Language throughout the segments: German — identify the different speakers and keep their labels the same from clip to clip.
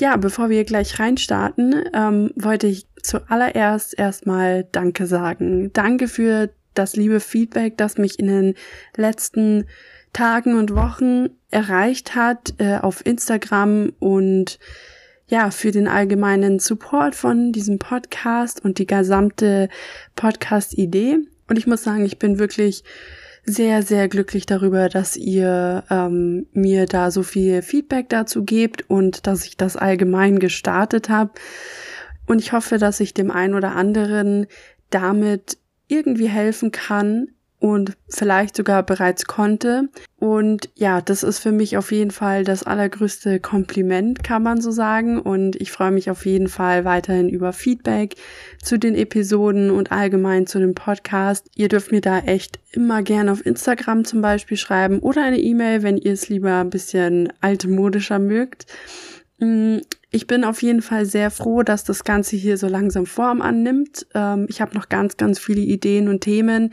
Speaker 1: Ja, bevor wir gleich reinstarten, ähm, wollte ich zuallererst erstmal Danke sagen. Danke für das liebe Feedback, das mich in den letzten Tagen und Wochen erreicht hat äh, auf Instagram und ja, für den allgemeinen Support von diesem Podcast und die gesamte Podcast-Idee. Und ich muss sagen, ich bin wirklich sehr, sehr glücklich darüber, dass ihr ähm, mir da so viel Feedback dazu gebt und dass ich das allgemein gestartet habe. Und ich hoffe, dass ich dem einen oder anderen damit irgendwie helfen kann, und vielleicht sogar bereits konnte. Und ja, das ist für mich auf jeden Fall das allergrößte Kompliment, kann man so sagen. Und ich freue mich auf jeden Fall weiterhin über Feedback zu den Episoden und allgemein zu dem Podcast. Ihr dürft mir da echt immer gerne auf Instagram zum Beispiel schreiben oder eine E-Mail, wenn ihr es lieber ein bisschen altmodischer mögt. Mm, ich bin auf jeden Fall sehr froh, dass das Ganze hier so langsam Form annimmt. Ähm, ich habe noch ganz, ganz viele Ideen und Themen,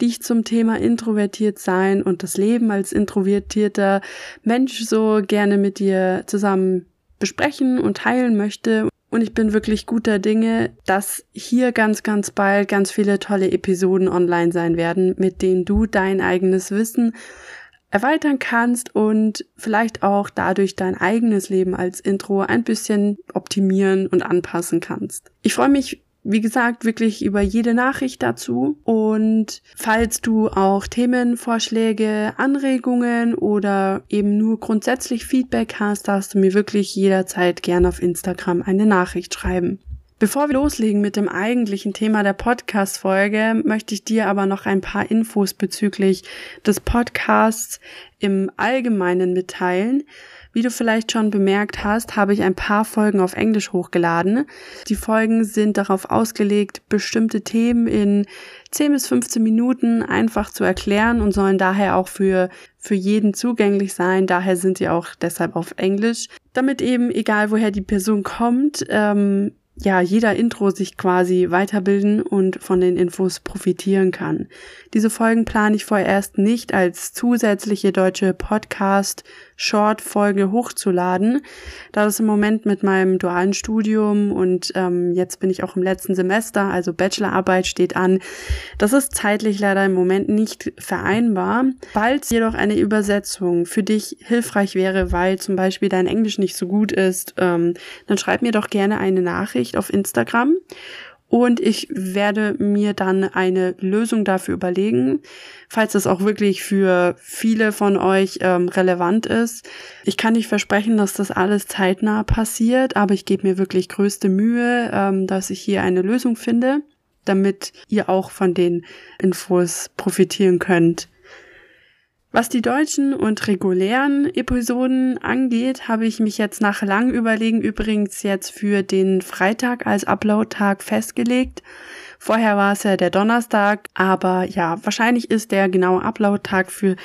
Speaker 1: die zum Thema introvertiert sein und das Leben als introvertierter Mensch so gerne mit dir zusammen besprechen und teilen möchte. Und ich bin wirklich guter Dinge, dass hier ganz, ganz bald ganz viele tolle Episoden online sein werden, mit denen du dein eigenes Wissen erweitern kannst und vielleicht auch dadurch dein eigenes Leben als Intro ein bisschen optimieren und anpassen kannst. Ich freue mich wie gesagt, wirklich über jede Nachricht dazu. Und falls du auch Themenvorschläge, Anregungen oder eben nur grundsätzlich Feedback hast, darfst du mir wirklich jederzeit gerne auf Instagram eine Nachricht schreiben. Bevor wir loslegen mit dem eigentlichen Thema der Podcast-Folge, möchte ich dir aber noch ein paar Infos bezüglich des Podcasts im Allgemeinen mitteilen. Wie du vielleicht schon bemerkt hast, habe ich ein paar Folgen auf Englisch hochgeladen. Die Folgen sind darauf ausgelegt, bestimmte Themen in 10 bis 15 Minuten einfach zu erklären und sollen daher auch für, für jeden zugänglich sein. Daher sind sie auch deshalb auf Englisch, damit eben, egal woher die Person kommt, ähm, ja, jeder Intro sich quasi weiterbilden und von den Infos profitieren kann. Diese Folgen plane ich vorerst nicht als zusätzliche deutsche Podcast Short-Folge hochzuladen, da das im Moment mit meinem dualen Studium und ähm, jetzt bin ich auch im letzten Semester, also Bachelorarbeit steht an. Das ist zeitlich leider im Moment nicht vereinbar. Falls jedoch eine Übersetzung für dich hilfreich wäre, weil zum Beispiel dein Englisch nicht so gut ist, ähm, dann schreib mir doch gerne eine Nachricht auf Instagram und ich werde mir dann eine Lösung dafür überlegen, falls es auch wirklich für viele von euch ähm, relevant ist. Ich kann nicht versprechen, dass das alles zeitnah passiert, aber ich gebe mir wirklich größte Mühe, ähm, dass ich hier eine Lösung finde, damit ihr auch von den Infos profitieren könnt. Was die deutschen und regulären Episoden angeht, habe ich mich jetzt nach langem Überlegen übrigens jetzt für den Freitag als Upload-Tag festgelegt. Vorher war es ja der Donnerstag, aber ja, wahrscheinlich ist der genaue Upload-Tag für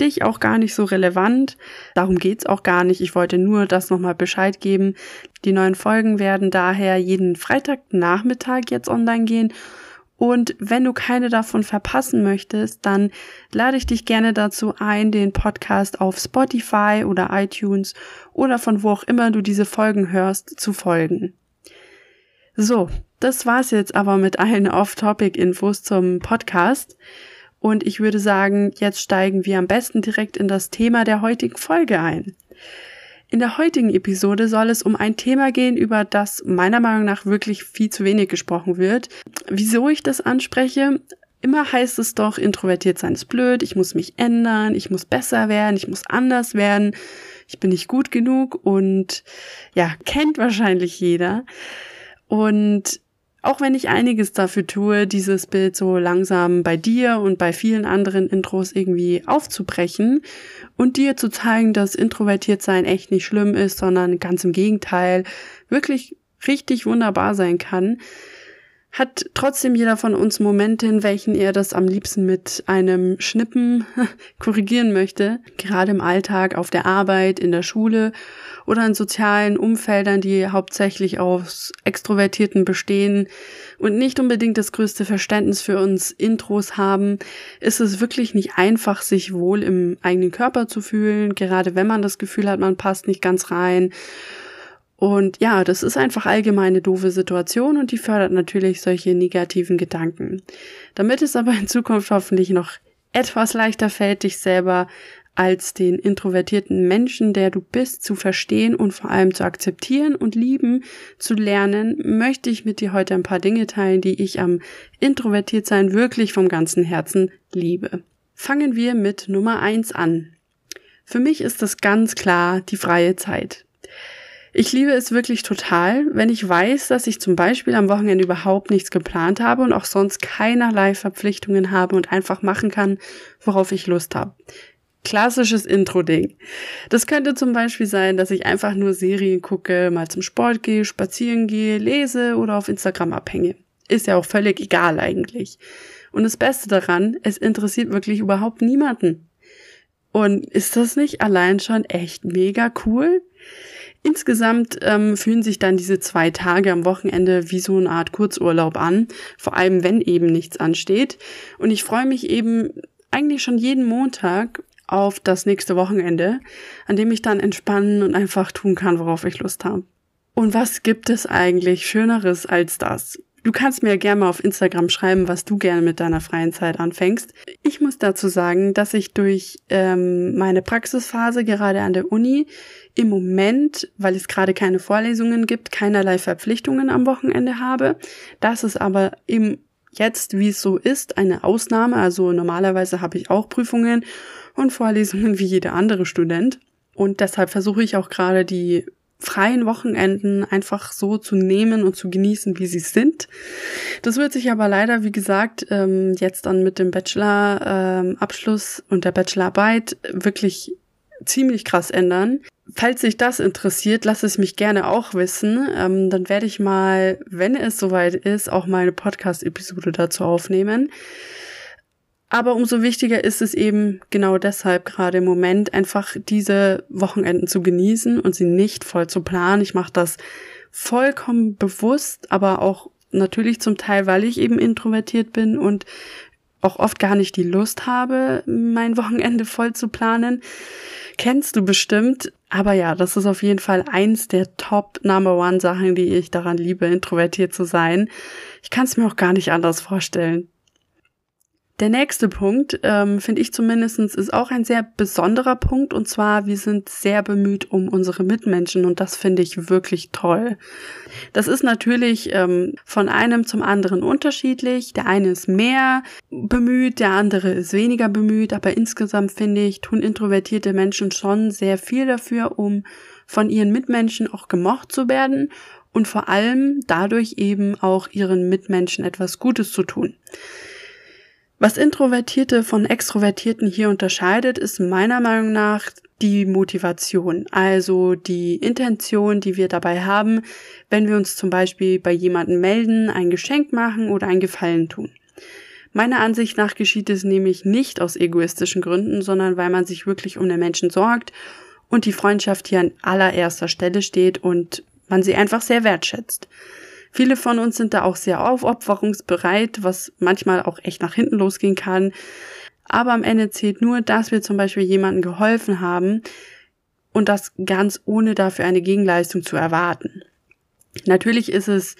Speaker 1: dich auch gar nicht so relevant. Darum geht's auch gar nicht. Ich wollte nur das nochmal Bescheid geben. Die neuen Folgen werden daher jeden Freitagnachmittag jetzt online gehen und wenn du keine davon verpassen möchtest, dann lade ich dich gerne dazu ein, den Podcast auf Spotify oder iTunes oder von wo auch immer du diese Folgen hörst, zu folgen. So, das war's jetzt aber mit allen Off-Topic-Infos zum Podcast. Und ich würde sagen, jetzt steigen wir am besten direkt in das Thema der heutigen Folge ein. In der heutigen Episode soll es um ein Thema gehen, über das meiner Meinung nach wirklich viel zu wenig gesprochen wird. Wieso ich das anspreche? Immer heißt es doch, introvertiert sein ist blöd, ich muss mich ändern, ich muss besser werden, ich muss anders werden, ich bin nicht gut genug und ja, kennt wahrscheinlich jeder. Und auch wenn ich einiges dafür tue, dieses Bild so langsam bei dir und bei vielen anderen Intros irgendwie aufzubrechen und dir zu zeigen, dass introvertiert sein echt nicht schlimm ist, sondern ganz im Gegenteil wirklich richtig wunderbar sein kann, hat trotzdem jeder von uns Momente, in welchen er das am liebsten mit einem Schnippen korrigieren möchte, gerade im Alltag, auf der Arbeit, in der Schule oder in sozialen Umfeldern, die hauptsächlich aus Extrovertierten bestehen und nicht unbedingt das größte Verständnis für uns Intros haben, ist es wirklich nicht einfach, sich wohl im eigenen Körper zu fühlen, gerade wenn man das Gefühl hat, man passt nicht ganz rein Und ja, das ist einfach allgemeine doofe Situation und die fördert natürlich solche negativen Gedanken. Damit es aber in Zukunft hoffentlich noch etwas leichter fällt, dich selber als den introvertierten Menschen, der du bist, zu verstehen und vor allem zu akzeptieren und lieben zu lernen, möchte ich mit dir heute ein paar Dinge teilen, die ich am Introvertiertsein wirklich vom ganzen Herzen liebe. Fangen wir mit Nummer eins an. Für mich ist das ganz klar die freie Zeit. Ich liebe es wirklich total, wenn ich weiß, dass ich zum Beispiel am Wochenende überhaupt nichts geplant habe und auch sonst keinerlei Verpflichtungen habe und einfach machen kann, worauf ich Lust habe klassisches Intro-Ding. Das könnte zum Beispiel sein, dass ich einfach nur Serien gucke, mal zum Sport gehe, spazieren gehe, lese oder auf Instagram abhänge. Ist ja auch völlig egal eigentlich. Und das Beste daran, es interessiert wirklich überhaupt niemanden. Und ist das nicht allein schon echt mega cool? Insgesamt ähm, fühlen sich dann diese zwei Tage am Wochenende wie so eine Art Kurzurlaub an, vor allem wenn eben nichts ansteht. Und ich freue mich eben eigentlich schon jeden Montag auf das nächste Wochenende, an dem ich dann entspannen und einfach tun kann, worauf ich Lust habe. Und was gibt es eigentlich Schöneres als das? Du kannst mir gerne mal auf Instagram schreiben, was du gerne mit deiner freien Zeit anfängst. Ich muss dazu sagen, dass ich durch ähm, meine Praxisphase gerade an der Uni im Moment, weil es gerade keine Vorlesungen gibt, keinerlei Verpflichtungen am Wochenende habe. Das ist aber im jetzt, wie es so ist, eine Ausnahme. Also normalerweise habe ich auch Prüfungen und Vorlesungen wie jeder andere Student. Und deshalb versuche ich auch gerade die freien Wochenenden einfach so zu nehmen und zu genießen, wie sie sind. Das wird sich aber leider, wie gesagt, ähm, jetzt dann mit dem Bachelor-Abschluss ähm, und der Bachelorarbeit wirklich ziemlich krass ändern. Falls sich das interessiert, lass es mich gerne auch wissen. Ähm, dann werde ich mal, wenn es soweit ist, auch mal eine Podcast-Episode dazu aufnehmen. Aber umso wichtiger ist es eben genau deshalb gerade im Moment einfach diese Wochenenden zu genießen und sie nicht voll zu planen. Ich mache das vollkommen bewusst, aber auch natürlich zum Teil, weil ich eben introvertiert bin und auch oft gar nicht die Lust habe, mein Wochenende voll zu planen. Kennst du bestimmt. Aber ja, das ist auf jeden Fall eins der Top Number One Sachen, die ich daran liebe, introvertiert zu sein. Ich kann es mir auch gar nicht anders vorstellen. Der nächste Punkt, ähm, finde ich zumindestens, ist auch ein sehr besonderer Punkt. Und zwar, wir sind sehr bemüht um unsere Mitmenschen und das finde ich wirklich toll. Das ist natürlich ähm, von einem zum anderen unterschiedlich. Der eine ist mehr bemüht, der andere ist weniger bemüht. Aber insgesamt finde ich, tun introvertierte Menschen schon sehr viel dafür, um von ihren Mitmenschen auch gemocht zu werden und vor allem dadurch eben auch ihren Mitmenschen etwas Gutes zu tun. Was Introvertierte von Extrovertierten hier unterscheidet, ist meiner Meinung nach die Motivation, also die Intention, die wir dabei haben, wenn wir uns zum Beispiel bei jemandem melden, ein Geschenk machen oder ein Gefallen tun. Meiner Ansicht nach geschieht es nämlich nicht aus egoistischen Gründen, sondern weil man sich wirklich um den Menschen sorgt und die Freundschaft hier an allererster Stelle steht und man sie einfach sehr wertschätzt. Viele von uns sind da auch sehr aufopferungsbereit, was manchmal auch echt nach hinten losgehen kann. Aber am Ende zählt nur, dass wir zum Beispiel jemandem geholfen haben und das ganz ohne dafür eine Gegenleistung zu erwarten. Natürlich ist es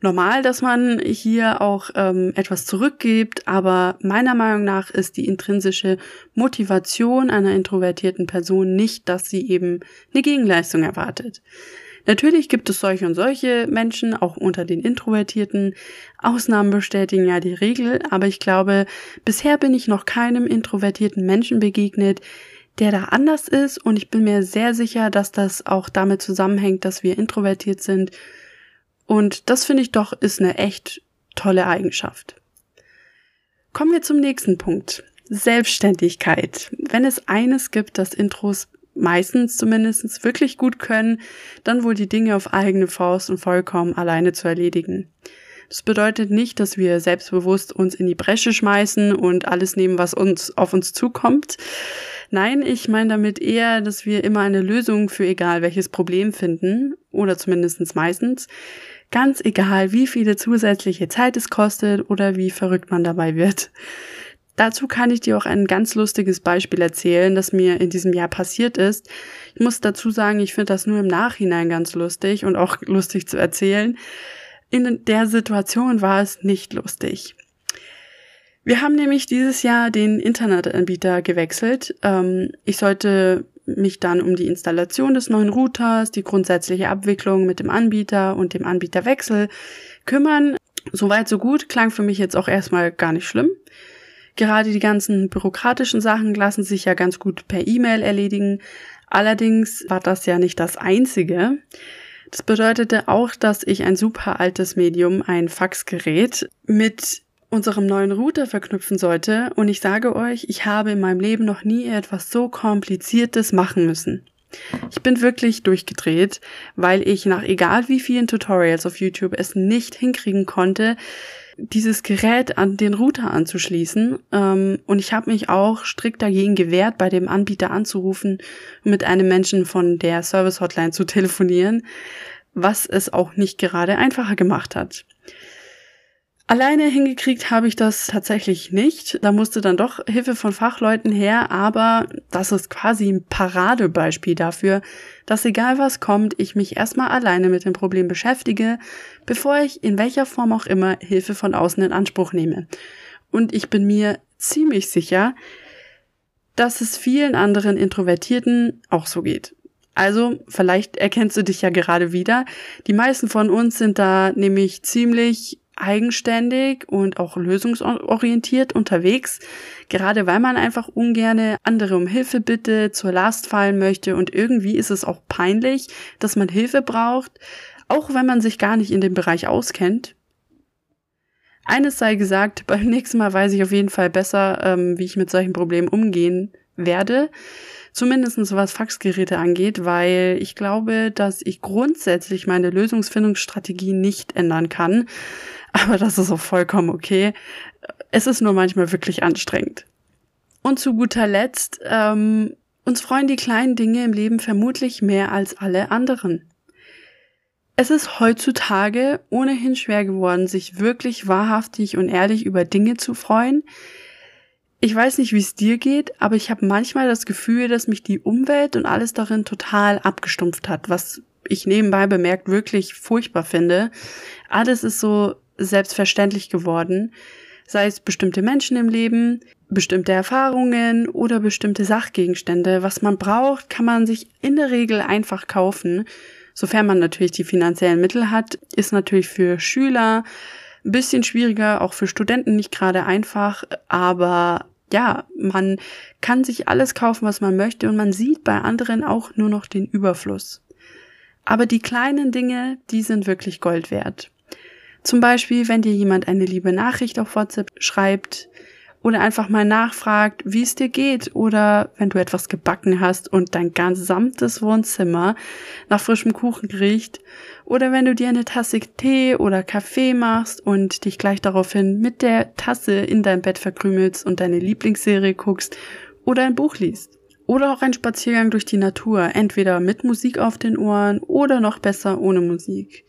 Speaker 1: normal, dass man hier auch ähm, etwas zurückgibt, aber meiner Meinung nach ist die intrinsische Motivation einer introvertierten Person nicht, dass sie eben eine Gegenleistung erwartet. Natürlich gibt es solche und solche Menschen, auch unter den Introvertierten. Ausnahmen bestätigen ja die Regel, aber ich glaube, bisher bin ich noch keinem introvertierten Menschen begegnet, der da anders ist und ich bin mir sehr sicher, dass das auch damit zusammenhängt, dass wir introvertiert sind. Und das finde ich doch ist eine echt tolle Eigenschaft. Kommen wir zum nächsten Punkt. Selbstständigkeit. Wenn es eines gibt, das Intros meistens zumindest wirklich gut können, dann wohl die Dinge auf eigene Faust und vollkommen alleine zu erledigen. Das bedeutet nicht, dass wir selbstbewusst uns in die Bresche schmeißen und alles nehmen, was uns auf uns zukommt. Nein, ich meine damit eher, dass wir immer eine Lösung für egal welches Problem finden, oder zumindest meistens. Ganz egal, wie viele zusätzliche Zeit es kostet oder wie verrückt man dabei wird. Dazu kann ich dir auch ein ganz lustiges Beispiel erzählen, das mir in diesem Jahr passiert ist. Ich muss dazu sagen, ich finde das nur im Nachhinein ganz lustig und auch lustig zu erzählen. In der Situation war es nicht lustig. Wir haben nämlich dieses Jahr den Internetanbieter gewechselt. Ähm, ich sollte mich dann um die Installation des neuen Routers, die grundsätzliche Abwicklung mit dem Anbieter und dem Anbieterwechsel kümmern. Soweit so gut, klang für mich jetzt auch erstmal gar nicht schlimm. Gerade die ganzen bürokratischen Sachen lassen sich ja ganz gut per E-Mail erledigen. Allerdings war das ja nicht das Einzige. Das bedeutete auch, dass ich ein super altes Medium, ein Faxgerät, mit unserem neuen Router verknüpfen sollte. Und ich sage euch, ich habe in meinem Leben noch nie etwas so kompliziertes machen müssen. Ich bin wirklich durchgedreht, weil ich nach egal wie vielen Tutorials auf YouTube es nicht hinkriegen konnte, dieses Gerät an den Router anzuschließen. Ähm, und ich habe mich auch strikt dagegen gewehrt, bei dem Anbieter anzurufen mit einem Menschen von der Service Hotline zu telefonieren, was es auch nicht gerade einfacher gemacht hat. Alleine hingekriegt habe ich das tatsächlich nicht. Da musste dann doch Hilfe von Fachleuten her, aber das ist quasi ein Paradebeispiel dafür, dass egal was kommt, ich mich erstmal alleine mit dem Problem beschäftige, bevor ich in welcher Form auch immer Hilfe von außen in Anspruch nehme. Und ich bin mir ziemlich sicher, dass es vielen anderen Introvertierten auch so geht. Also, vielleicht erkennst du dich ja gerade wieder. Die meisten von uns sind da nämlich ziemlich eigenständig und auch lösungsorientiert unterwegs, gerade weil man einfach ungerne andere um Hilfe bitte, zur Last fallen möchte und irgendwie ist es auch peinlich, dass man Hilfe braucht, auch wenn man sich gar nicht in dem Bereich auskennt. Eines sei gesagt, beim nächsten Mal weiß ich auf jeden Fall besser, ähm, wie ich mit solchen Problemen umgehen werde. Zumindestens was Faxgeräte angeht, weil ich glaube, dass ich grundsätzlich meine Lösungsfindungsstrategie nicht ändern kann. Aber das ist auch vollkommen okay. Es ist nur manchmal wirklich anstrengend. Und zu guter Letzt, ähm, uns freuen die kleinen Dinge im Leben vermutlich mehr als alle anderen. Es ist heutzutage ohnehin schwer geworden, sich wirklich wahrhaftig und ehrlich über Dinge zu freuen. Ich weiß nicht, wie es dir geht, aber ich habe manchmal das Gefühl, dass mich die Umwelt und alles darin total abgestumpft hat, was ich nebenbei bemerkt wirklich furchtbar finde. Alles ist so selbstverständlich geworden, sei es bestimmte Menschen im Leben, bestimmte Erfahrungen oder bestimmte Sachgegenstände. Was man braucht, kann man sich in der Regel einfach kaufen. Sofern man natürlich die finanziellen Mittel hat, ist natürlich für Schüler ein bisschen schwieriger, auch für Studenten nicht gerade einfach, aber ja, man kann sich alles kaufen, was man möchte und man sieht bei anderen auch nur noch den Überfluss. Aber die kleinen Dinge, die sind wirklich Gold wert. Zum Beispiel, wenn dir jemand eine liebe Nachricht auf WhatsApp schreibt oder einfach mal nachfragt, wie es dir geht oder wenn du etwas gebacken hast und dein gesamtes Wohnzimmer nach frischem Kuchen riecht oder wenn du dir eine Tasse Tee oder Kaffee machst und dich gleich daraufhin mit der Tasse in dein Bett verkrümelst und deine Lieblingsserie guckst oder ein Buch liest. Oder auch ein Spaziergang durch die Natur, entweder mit Musik auf den Ohren oder noch besser ohne Musik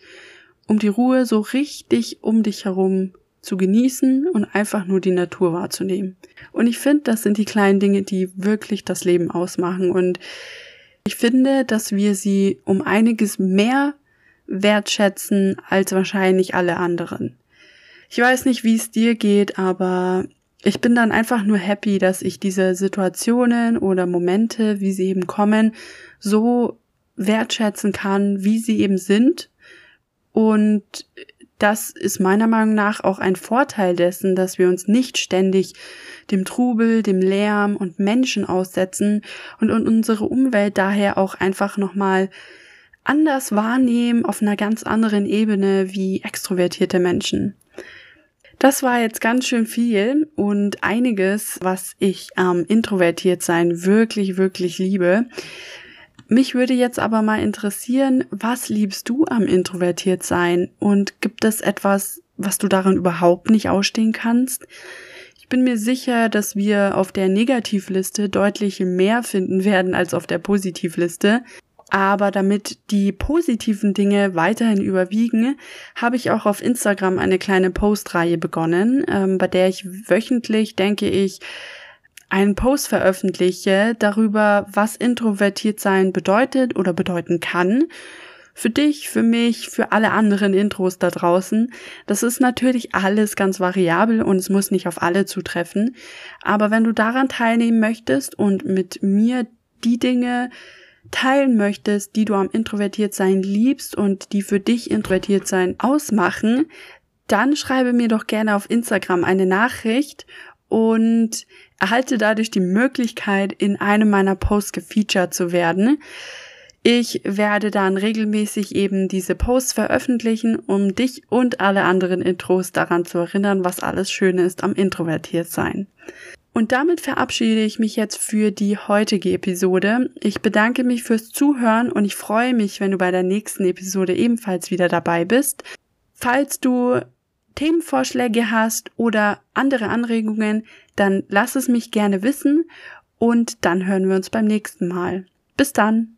Speaker 1: um die Ruhe so richtig um dich herum zu genießen und einfach nur die Natur wahrzunehmen. Und ich finde, das sind die kleinen Dinge, die wirklich das Leben ausmachen. Und ich finde, dass wir sie um einiges mehr wertschätzen als wahrscheinlich alle anderen. Ich weiß nicht, wie es dir geht, aber ich bin dann einfach nur happy, dass ich diese Situationen oder Momente, wie sie eben kommen, so wertschätzen kann, wie sie eben sind und das ist meiner Meinung nach auch ein Vorteil dessen, dass wir uns nicht ständig dem Trubel, dem Lärm und Menschen aussetzen und unsere Umwelt daher auch einfach nochmal anders wahrnehmen auf einer ganz anderen Ebene wie extrovertierte Menschen. Das war jetzt ganz schön viel und einiges, was ich am ähm, introvertiert sein wirklich, wirklich liebe. Mich würde jetzt aber mal interessieren, was liebst du am introvertiert sein und gibt es etwas, was du daran überhaupt nicht ausstehen kannst? Ich bin mir sicher, dass wir auf der Negativliste deutlich mehr finden werden als auf der Positivliste. Aber damit die positiven Dinge weiterhin überwiegen, habe ich auch auf Instagram eine kleine Postreihe begonnen, ähm, bei der ich wöchentlich, denke ich, einen Post veröffentliche darüber, was introvertiert sein bedeutet oder bedeuten kann. Für dich, für mich, für alle anderen Intros da draußen. Das ist natürlich alles ganz variabel und es muss nicht auf alle zutreffen. Aber wenn du daran teilnehmen möchtest und mit mir die Dinge teilen möchtest, die du am introvertiert sein liebst und die für dich introvertiert sein ausmachen, dann schreibe mir doch gerne auf Instagram eine Nachricht und erhalte dadurch die Möglichkeit, in einem meiner Posts gefeatured zu werden. Ich werde dann regelmäßig eben diese Posts veröffentlichen, um dich und alle anderen Intros daran zu erinnern, was alles Schöne ist am introvertiert sein. Und damit verabschiede ich mich jetzt für die heutige Episode. Ich bedanke mich fürs Zuhören und ich freue mich, wenn du bei der nächsten Episode ebenfalls wieder dabei bist. Falls du Themenvorschläge hast oder andere Anregungen, dann lass es mich gerne wissen und dann hören wir uns beim nächsten Mal. Bis dann!